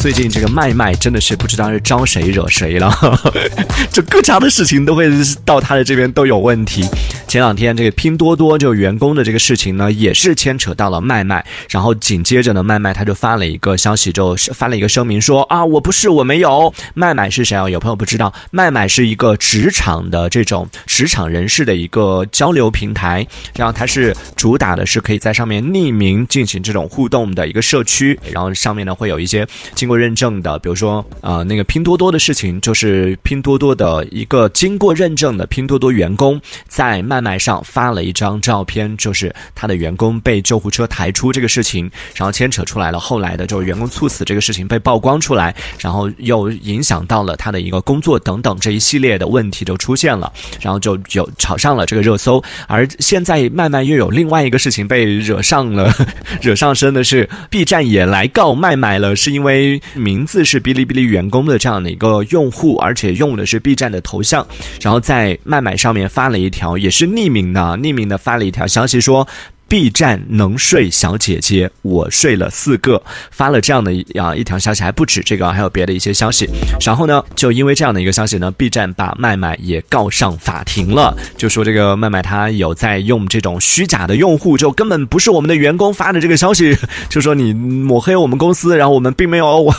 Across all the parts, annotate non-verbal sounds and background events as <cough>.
最近这个麦麦真的是不知道是招谁惹谁了，<laughs> 就各家的事情都会到他的这边都有问题。前两天这个拼多多就员工的这个事情呢，也是牵扯到了麦麦，然后紧接着呢，麦麦他就发了一个消息，就发了一个声明说啊，我不是，我没有。麦麦是谁啊？有朋友不知道，麦麦是一个职场的这种职场人士的一个交流平台，然后它是主打的是可以在上面匿名进行这种互动的一个社区，然后上面呢会有一些经过认证的，比如说呃那个拼多多的事情，就是拼多多的一个经过认证的拼多多员工在麦麦上发了一张照片，就是他的员工被救护车抬出这个事情，然后牵扯出来了后来的就是员工猝死这个事情被曝光出来，然后又影响到了他的一个工作等等这一系列的问题就出现了，然后就有炒上了这个热搜，而现在麦麦又有另外一个事情被惹上了，<laughs> 惹上身的是 B 站也来告麦麦了，是因为名字是哔哩哔哩员工的这样的一个用户，而且用的是 B 站的头像，然后在麦麦上面发了一条也是匿名的，匿名的发了一条消息说。B 站能睡小姐姐，我睡了四个，发了这样的啊一条消息，还不止这个，还有别的一些消息。然后呢，就因为这样的一个消息呢，B 站把麦麦也告上法庭了，就说这个麦麦他有在用这种虚假的用户，就根本不是我们的员工发的这个消息，就说你抹黑我们公司，然后我们并没有，我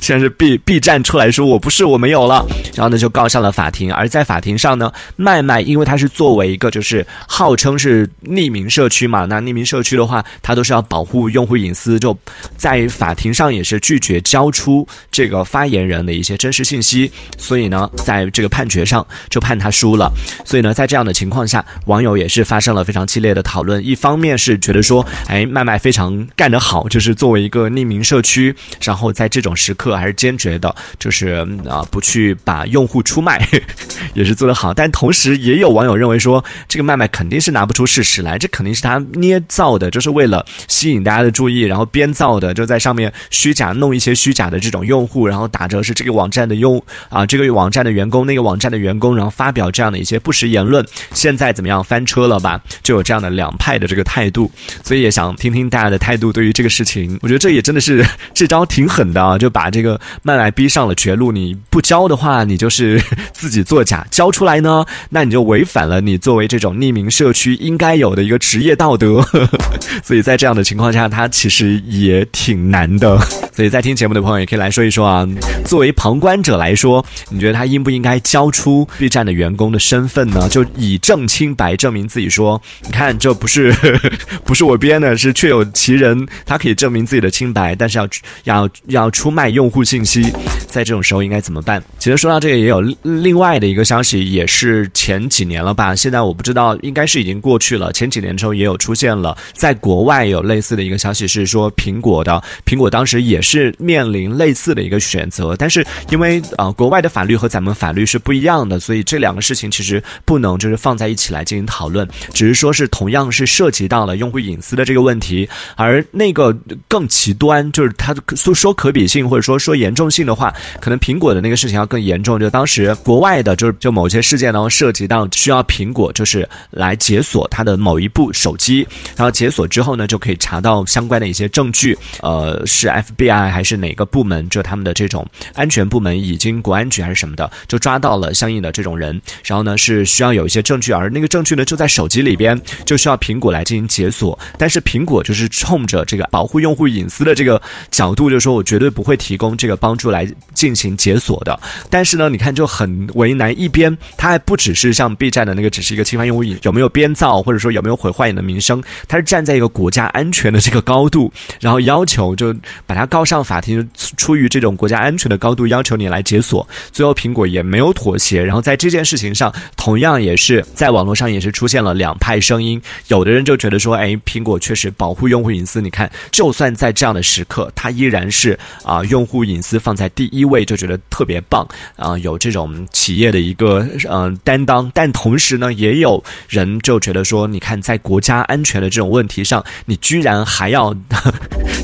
现在是 B B 站出来说我不是，我没有了，然后呢就告上了法庭。而在法庭上呢，麦麦因为他是作为一个就是号称是匿名社区。嘛，那匿名社区的话，它都是要保护用户隐私，就在法庭上也是拒绝交出这个发言人的一些真实信息，所以呢，在这个判决上就判他输了。所以呢，在这样的情况下，网友也是发生了非常激烈的讨论。一方面是觉得说，哎，麦麦非常干得好，就是作为一个匿名社区，然后在这种时刻还是坚决的，就是啊，不去把用户出卖，<laughs> 也是做得好。但同时也有网友认为说，这个麦麦肯定是拿不出事实来，这肯定是他。捏造的，就是为了吸引大家的注意，然后编造的，就在上面虚假弄一些虚假的这种用户，然后打着是这个网站的用啊，这个网站的员工，那个网站的员工，然后发表这样的一些不实言论。现在怎么样翻车了吧？就有这样的两派的这个态度，所以也想听听大家的态度。对于这个事情，我觉得这也真的是这招挺狠的啊，就把这个麦麦逼上了绝路。你不交的话，你就是 <laughs> 自己作假；交出来呢，那你就违反了你作为这种匿名社区应该有的一个职业道。德，<laughs> 所以在这样的情况下，他其实也挺难的。<laughs> 所以在听节目的朋友也可以来说一说啊。作为旁观者来说，你觉得他应不应该交出 B 站的员工的身份呢？就以证清白，证明自己说，你看这不是呵呵不是我编的，是确有其人，他可以证明自己的清白，但是要要要出卖用户信息，在这种时候应该怎么办？其实说到这个，也有另外的一个消息，也是前几年了吧？现在我不知道，应该是已经过去了。前几年的时候也有出。现了，在国外有类似的一个消息是说，苹果的苹果当时也是面临类似的一个选择，但是因为呃国外的法律和咱们法律是不一样的，所以这两个事情其实不能就是放在一起来进行讨论，只是说是同样是涉及到了用户隐私的这个问题，而那个更极端就是它说说可比性或者说说严重性的话，可能苹果的那个事情要更严重，就当时国外的就是就某些事件当中涉及到需要苹果就是来解锁它的某一部手机。然后解锁之后呢，就可以查到相关的一些证据，呃，是 FBI 还是哪个部门？就他们的这种安全部门，已经国安局还是什么的，就抓到了相应的这种人。然后呢，是需要有一些证据，而那个证据呢，就在手机里边，就需要苹果来进行解锁。但是苹果就是冲着这个保护用户隐私的这个角度，就是说我绝对不会提供这个帮助来进行解锁的。但是呢，你看就很为难，一边它还不只是像 B 站的那个，只是一个侵犯用户隐有没有编造，或者说有没有毁坏你的名声。他是站在一个国家安全的这个高度，然后要求就把他告上法庭，出于这种国家安全的高度要求你来解锁。最后苹果也没有妥协，然后在这件事情上，同样也是在网络上也是出现了两派声音。有的人就觉得说，哎，苹果确实保护用户隐私，你看，就算在这样的时刻，它依然是啊用户隐私放在第一位，就觉得特别棒啊，啊有这种企业的一个嗯担当。但同时呢，也有人就觉得说，你看在国家。家安全的这种问题上，你居然还要，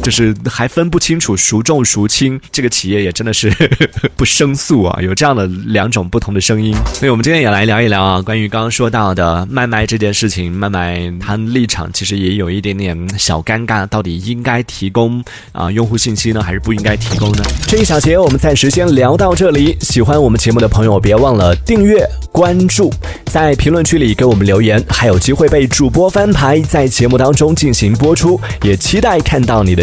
就是还分不清楚孰重孰轻，这个企业也真的是 <laughs> 不胜诉啊！有这样的两种不同的声音，所以我们今天也来聊一聊啊，关于刚刚说到的麦麦这件事情，麦麦他立场其实也有一点点小尴尬，到底应该提供啊用户信息呢，还是不应该提供呢？这一小节我们暂时先聊到这里，喜欢我们节目的朋友别忘了订阅关注，在评论区里给我们留言，还有机会被主播翻牌，在节目当中进行播出，也期待看到你的